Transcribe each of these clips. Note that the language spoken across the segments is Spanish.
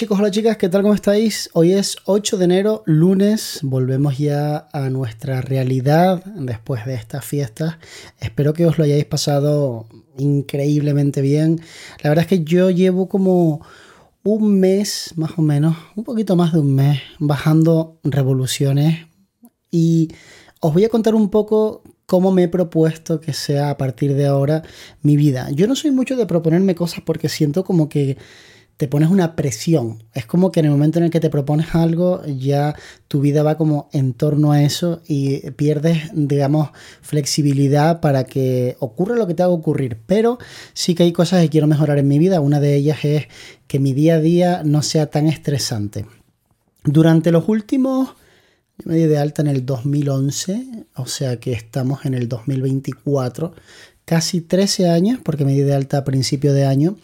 Chicos, hola chicas, ¿qué tal? ¿Cómo estáis? Hoy es 8 de enero, lunes, volvemos ya a nuestra realidad después de estas fiestas. Espero que os lo hayáis pasado increíblemente bien. La verdad es que yo llevo como un mes, más o menos, un poquito más de un mes, bajando revoluciones y os voy a contar un poco cómo me he propuesto que sea a partir de ahora mi vida. Yo no soy mucho de proponerme cosas porque siento como que te pones una presión. Es como que en el momento en el que te propones algo, ya tu vida va como en torno a eso y pierdes, digamos, flexibilidad para que ocurra lo que te haga ocurrir. Pero sí que hay cosas que quiero mejorar en mi vida. Una de ellas es que mi día a día no sea tan estresante. Durante los últimos yo me di de alta en el 2011, o sea que estamos en el 2024, casi 13 años, porque me di de alta a principio de año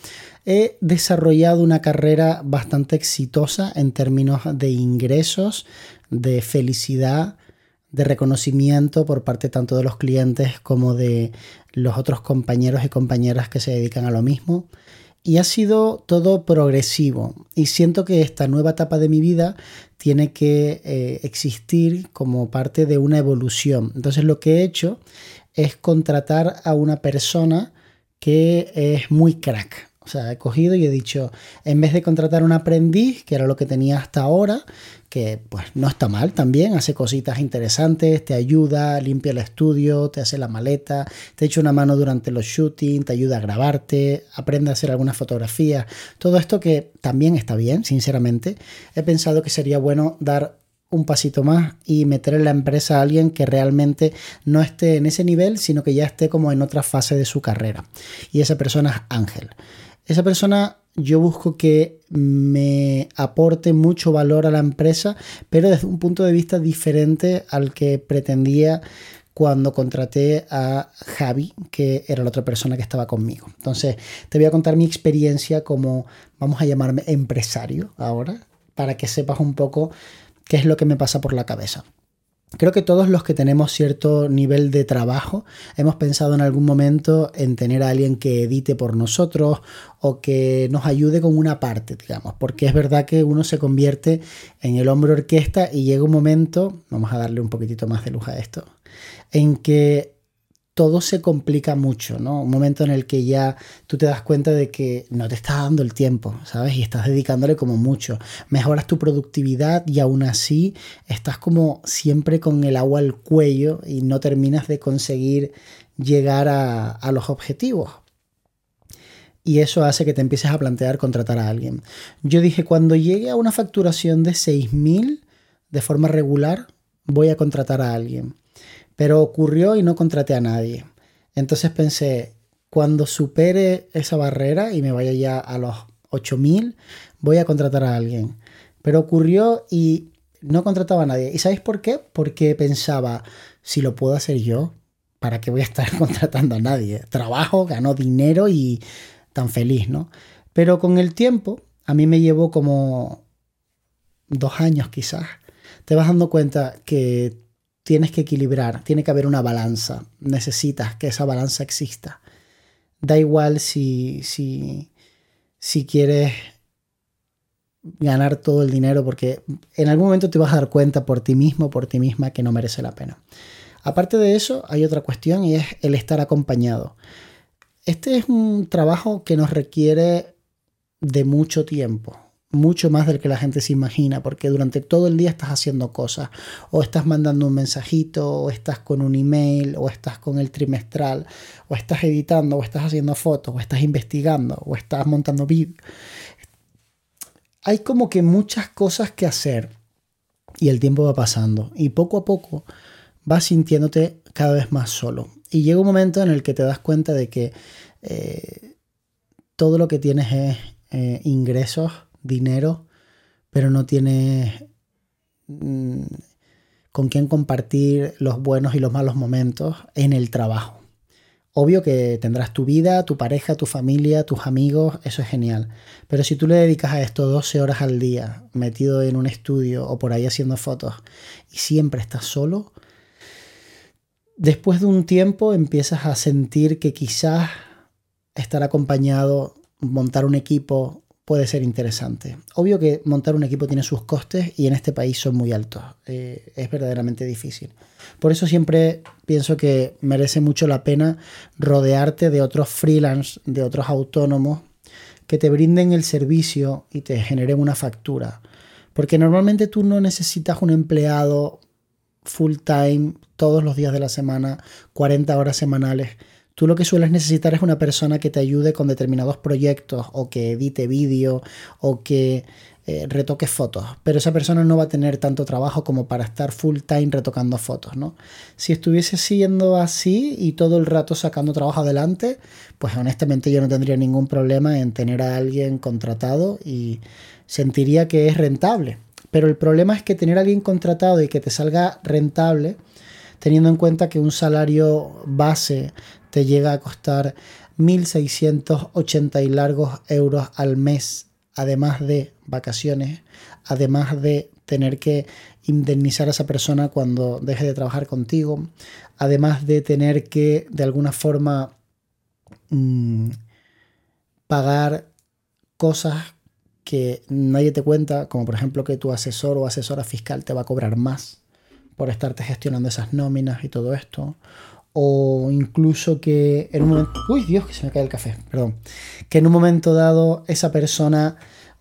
he desarrollado una carrera bastante exitosa en términos de ingresos, de felicidad, de reconocimiento por parte tanto de los clientes como de los otros compañeros y compañeras que se dedican a lo mismo. Y ha sido todo progresivo. Y siento que esta nueva etapa de mi vida tiene que eh, existir como parte de una evolución. Entonces lo que he hecho es contratar a una persona que es muy crack. O sea, he cogido y he dicho, en vez de contratar un aprendiz, que era lo que tenía hasta ahora, que pues no está mal también, hace cositas interesantes, te ayuda, limpia el estudio, te hace la maleta, te echa una mano durante los shootings, te ayuda a grabarte, aprende a hacer algunas fotografías, todo esto que también está bien, sinceramente. He pensado que sería bueno dar un pasito más y meter en la empresa a alguien que realmente no esté en ese nivel, sino que ya esté como en otra fase de su carrera. Y esa persona es Ángel. Esa persona yo busco que me aporte mucho valor a la empresa, pero desde un punto de vista diferente al que pretendía cuando contraté a Javi, que era la otra persona que estaba conmigo. Entonces, te voy a contar mi experiencia como, vamos a llamarme empresario ahora, para que sepas un poco qué es lo que me pasa por la cabeza. Creo que todos los que tenemos cierto nivel de trabajo hemos pensado en algún momento en tener a alguien que edite por nosotros o que nos ayude con una parte, digamos, porque es verdad que uno se convierte en el hombro orquesta y llega un momento, vamos a darle un poquitito más de luz a esto, en que todo se complica mucho, ¿no? Un momento en el que ya tú te das cuenta de que no te estás dando el tiempo, ¿sabes? Y estás dedicándole como mucho. Mejoras tu productividad y aún así estás como siempre con el agua al cuello y no terminas de conseguir llegar a, los objetivos. Y eso hace que te empieces a plantear contratar a alguien. Yo dije, cuando llegue a una facturación de 6.000 de forma regular, voy a contratar a alguien pero ocurrió y no contraté a nadie. Entonces pensé, cuando supere esa barrera y me vaya ya a los 8000, voy a contratar a alguien. Pero ocurrió y no contrataba a nadie. ¿Y sabéis por qué? Porque pensaba, si lo puedo hacer yo, ¿para qué voy a estar contratando a nadie? Trabajo, gano dinero y tan feliz, ¿no? Pero con el tiempo, a mí me llevó como dos años quizás, te vas dando cuenta que tienes que equilibrar, tiene que haber una balanza, necesitas que esa balanza exista. Da igual si, si, si quieres ganar todo el dinero porque en algún momento te vas a dar cuenta por ti mismo, por ti misma, que no merece la pena. Aparte de eso, hay otra cuestión y es el estar acompañado. Este es un trabajo que nos requiere de mucho tiempo mucho más del que la gente se imagina, porque durante todo el día estás haciendo cosas, o estás mandando un mensajito, o estás con un email, o estás con el trimestral, o estás editando, o estás haciendo fotos, o estás investigando, o estás montando vídeos. Hay como que muchas cosas que hacer y el tiempo va pasando y poco a poco vas sintiéndote cada vez más solo. Y llega un momento en el que te das cuenta de que eh, todo lo que tienes es eh, ingresos dinero, pero no tienes mm, con quién compartir los buenos y los malos momentos en el trabajo. Obvio que tendrás tu vida, tu pareja, tu familia, tus amigos, eso es genial. Pero si tú le dedicas a esto 12 horas al día, metido en un estudio o por ahí haciendo fotos, y siempre estás solo, después de un tiempo empiezas a sentir que quizás estar acompañado, montar un equipo, puede ser interesante. Obvio que montar un equipo tiene sus costes y en este país son muy altos. Eh, es verdaderamente difícil. Por eso siempre pienso que merece mucho la pena rodearte de otros freelance, de otros autónomos que te brinden el servicio y te generen una factura. Porque normalmente tú no necesitas un empleado full time todos los días de la semana, 40 horas semanales Tú lo que sueles necesitar es una persona que te ayude con determinados proyectos o que edite vídeo o que eh, retoque fotos, pero esa persona no va a tener tanto trabajo como para estar full time retocando fotos, ¿no? Si estuviese siendo así y todo el rato sacando trabajo adelante, pues honestamente yo no tendría ningún problema en tener a alguien contratado y sentiría que es rentable. Pero el problema es que tener a alguien contratado y que te salga rentable, teniendo en cuenta que un salario base te llega a costar 1.680 y largos euros al mes, además de vacaciones, además de tener que indemnizar a esa persona cuando deje de trabajar contigo, además de tener que de alguna forma mm, pagar cosas que nadie te cuenta, como por ejemplo que tu asesor o asesora fiscal te va a cobrar más por estarte gestionando esas nóminas y todo esto, o incluso que en un momento... Uy, Dios, que se me cae el café, perdón. Que en un momento dado esa persona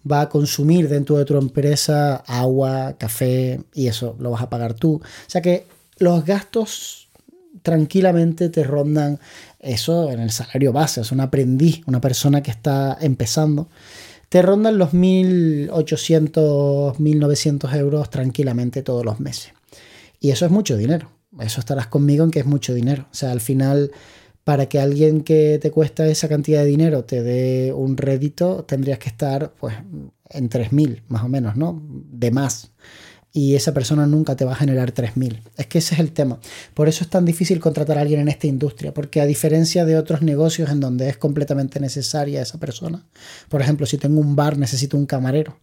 va a consumir dentro de tu empresa agua, café y eso lo vas a pagar tú. O sea que los gastos tranquilamente te rondan eso en el salario base, es un aprendiz, una persona que está empezando, te rondan los 1.800, 1.900 euros tranquilamente todos los meses. Y eso es mucho dinero eso estarás conmigo en que es mucho dinero. O sea, al final, para que alguien que te cuesta esa cantidad de dinero te dé un rédito, tendrías que estar pues en 3.000 más o menos, ¿no? De más. Y esa persona nunca te va a generar 3.000. Es que ese es el tema. Por eso es tan difícil contratar a alguien en esta industria, porque a diferencia de otros negocios en donde es completamente necesaria esa persona, por ejemplo, si tengo un bar necesito un camarero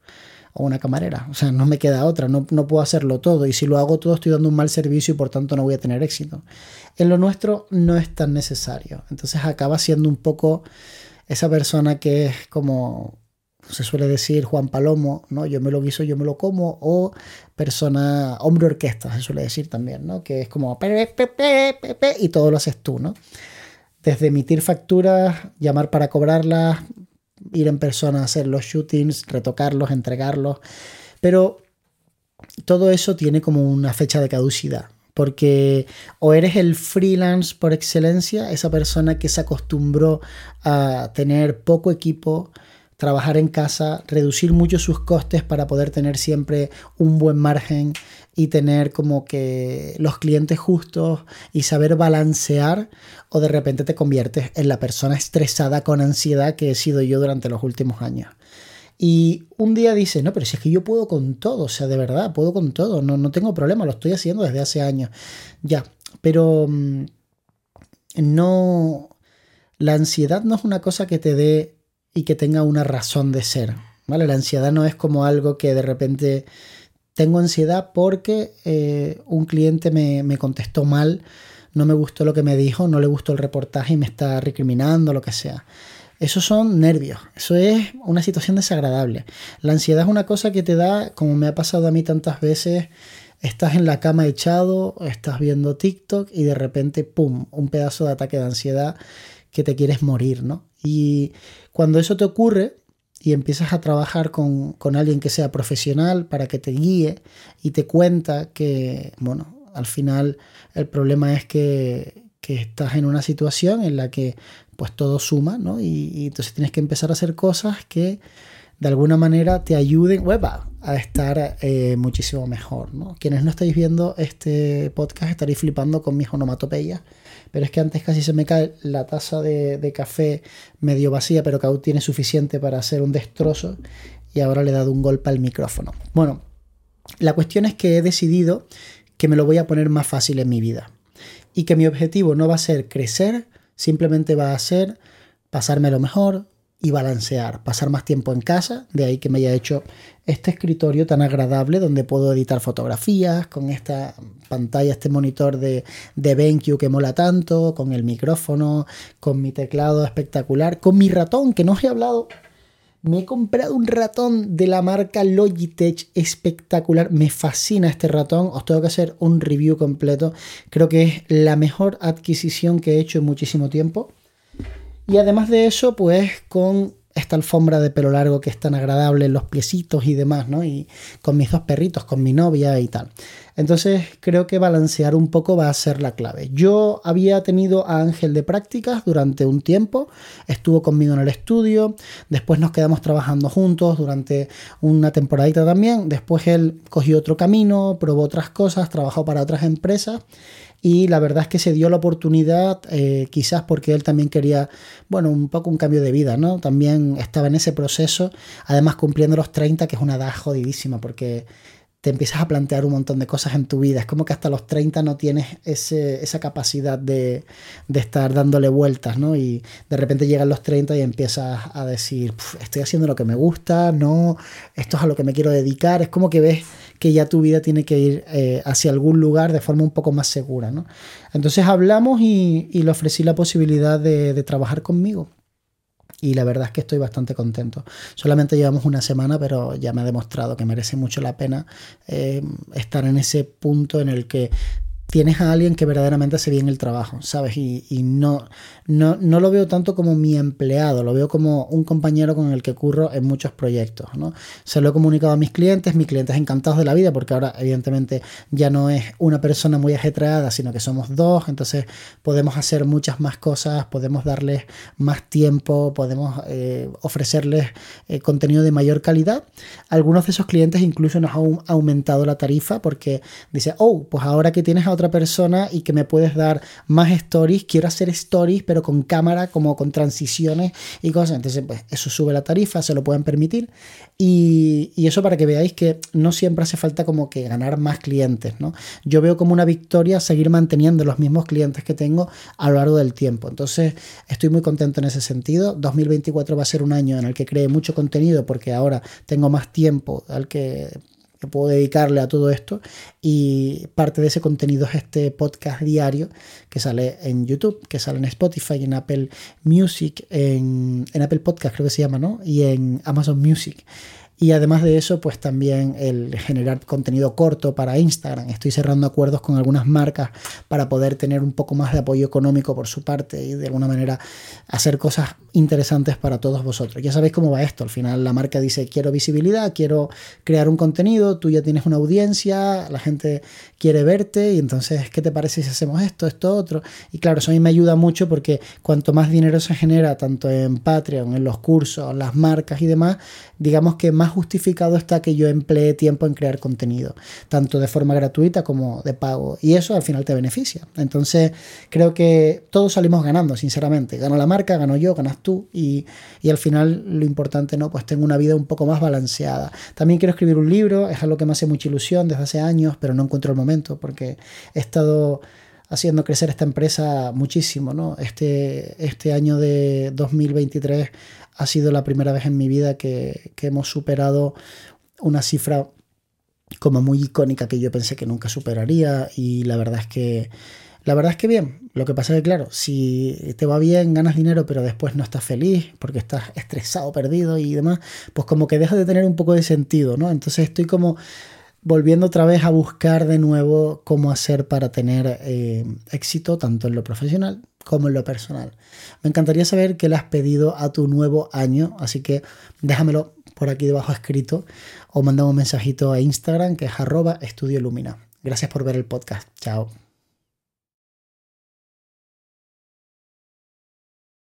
o una camarera. O sea, no me queda otra, no, no, puedo hacerlo todo. Y si lo hago todo estoy dando un mal servicio y por tanto no voy a tener éxito. En lo nuestro no es tan necesario. Entonces acaba siendo un poco esa persona que es como se suele decir Juan Palomo, ¿no? Yo me lo guiso, yo me lo como, o persona, hombre orquesta, se suele decir también, ¿no? Que es como y todo lo haces tú, ¿no? Desde emitir facturas, llamar para cobrarlas, ir en persona a hacer los shootings, retocarlos, entregarlos, pero todo eso tiene como una fecha de caducidad. Porque o eres el freelance por excelencia, esa persona que se acostumbró a tener poco equipo, trabajar en casa, reducir mucho sus costes para poder tener siempre un buen margen y tener como que los clientes justos y saber balancear o de repente te conviertes en la persona estresada con ansiedad que he sido yo durante los últimos años. Y un día dices, no, pero si es que yo puedo con todo, o sea, de verdad, puedo con todo, no, no tengo problema, lo estoy haciendo desde hace años. Ya, pero mm, no, la ansiedad no es una cosa que te dé y que tenga una razón de ser. ¿vale? La ansiedad no es como algo que de repente tengo ansiedad porque eh, un cliente me, me, contestó mal, no me gustó lo que me dijo, no le gustó el reportaje y me está recriminando, lo que sea. Eso son nervios, eso es una situación desagradable. La ansiedad es una cosa que te da, como me ha pasado a mí tantas veces, estás en la cama echado, estás viendo TikTok y de repente, ¡pum!, un pedazo de ataque de ansiedad que te quieres morir, ¿no? Y cuando eso te ocurre y empiezas a trabajar con, alguien que sea profesional para que te guíe y te cuenta que, bueno, al final el problema es que, estás en una situación en la que pues todo suma, ¿no? Y, entonces tienes que empezar a hacer cosas que de alguna manera te ayuden a estar eh, muchísimo mejor, ¿no? Quienes no estáis viendo este podcast estaréis flipando con mis onomatopeyas pero es que antes casi se me cae la taza de, café medio vacía, pero que aún tiene suficiente para hacer un destrozo y ahora le he dado un golpe al micrófono. Bueno, la cuestión es que he decidido que me lo voy a poner más fácil en mi vida y que mi objetivo no va a ser crecer, simplemente va a ser pasármelo mejor, y balancear, pasar más tiempo en casa, de ahí que me haya hecho este escritorio tan agradable donde puedo editar fotografías con esta pantalla, este monitor de, de BenQ que mola tanto, con el micrófono, con mi teclado espectacular, con mi ratón, que no os he hablado Me he comprado un ratón de la marca Logitech espectacular. Me fascina este ratón. Os tengo que hacer un review completo. Creo que es la mejor adquisición que he hecho en muchísimo tiempo. Y además de eso, pues con esta alfombra de pelo largo que es tan agradable, los piecitos y demás, ¿no? Y con mis dos perritos, con mi novia y tal. Entonces creo que balancear un poco va a ser la clave. Yo había tenido a Ángel de prácticas durante un tiempo, estuvo conmigo en el estudio, después nos quedamos trabajando juntos durante una temporadita también, después él cogió otro camino, probó otras cosas, trabajó para otras empresas y la verdad es que se dio la oportunidad, eh, quizás porque él también quería, bueno, un poco un cambio de vida, ¿no? También estaba en ese proceso, además cumpliendo los 30, que es una edad jodidísima, porque te empiezas a plantear un montón de cosas en tu vida. Es como que hasta los 30 no tienes esa capacidad de, estar dándole vueltas, ¿no? Y de repente llegan los 30 y empiezas a decir, estoy haciendo lo que me gusta, no, esto es a lo que me quiero dedicar. Es como que ves que ya tu vida tiene que ir eh, hacia algún lugar de forma un poco más segura, ¿no? Entonces hablamos y, le ofrecí la posibilidad de trabajar conmigo y la verdad es que estoy bastante contento. Solamente llevamos una semana, pero ya me ha demostrado que merece mucho la pena eh, estar en ese punto en el que tienes a alguien que verdaderamente hace bien el trabajo, ¿sabes? Y, no, no, no, lo veo tanto como mi empleado, lo veo como un compañero con el que curro en muchos proyectos, ¿no? Se lo he comunicado a mis clientes, mis clientes encantados de la vida, porque ahora evidentemente ya no es una persona muy ajetreada, sino que somos dos, entonces podemos hacer muchas más cosas, podemos darles más tiempo, podemos eh, ofrecerles eh, contenido de mayor calidad. Algunos de esos clientes incluso nos han aumentado la tarifa porque dice, oh, pues ahora que tienes a otra persona y que me puedes dar más stories. Quiero hacer stories, pero con cámara, como con transiciones y cosas. Entonces, pues eso sube la tarifa, se lo pueden permitir. Y, y eso para que veáis que no siempre hace falta como que ganar más clientes, ¿no? Yo veo como una victoria seguir manteniendo los mismos clientes que tengo a lo largo del tiempo. Entonces, estoy muy contento en ese sentido. 2024 va a ser un año en el que cree mucho contenido porque ahora tengo más tiempo al que puedo dedicarle a todo esto y parte de ese contenido es este podcast diario que sale en YouTube, que sale en Spotify, en Apple Music, en, en Apple Podcast creo que se llama, ¿no? Y en Amazon Music. Y además de eso, pues también el generar contenido corto para Instagram. Estoy cerrando acuerdos con algunas marcas para poder tener un poco más de apoyo económico por su parte y de alguna manera hacer cosas interesantes para todos vosotros. Ya sabéis cómo va esto. Al final la marca dice quiero visibilidad, quiero crear un contenido, tú ya tienes una audiencia, la gente quiere verte y entonces, ¿qué te parece si hacemos esto, esto, otro? Y claro, eso a mí me ayuda mucho porque cuanto más dinero se genera, tanto en Patreon, en los cursos, las marcas y demás, digamos que más justificado está que yo emplee tiempo en crear contenido, tanto de forma gratuita como de pago. Y eso al final te beneficia. Entonces, creo que todos salimos ganando, sinceramente. Gana la marca, gano yo, ganas tú. Y, al final lo importante, ¿no? Pues tengo una vida un poco más balanceada. También quiero escribir un libro, es algo que me hace mucha ilusión desde hace años, pero no encuentro el momento porque he estado haciendo crecer esta empresa muchísimo, ¿no? Este, este año de 2023 ha sido la primera vez en mi vida que, hemos superado una cifra como muy icónica que yo pensé que nunca superaría y la verdad es que la verdad es que bien, lo que pasa es que claro, si te va bien, ganas dinero, pero después no estás feliz porque estás estresado, perdido y demás, pues como que deja de tener un poco de sentido, ¿no? Entonces estoy como volviendo otra vez a buscar de nuevo cómo hacer para tener eh, éxito tanto en lo profesional como en lo personal. Me encantaría saber qué le has pedido a tu nuevo año, así que déjamelo por aquí debajo escrito o manda un mensajito a Instagram que es arroba estudio Lumina. Gracias por ver el podcast. Chao.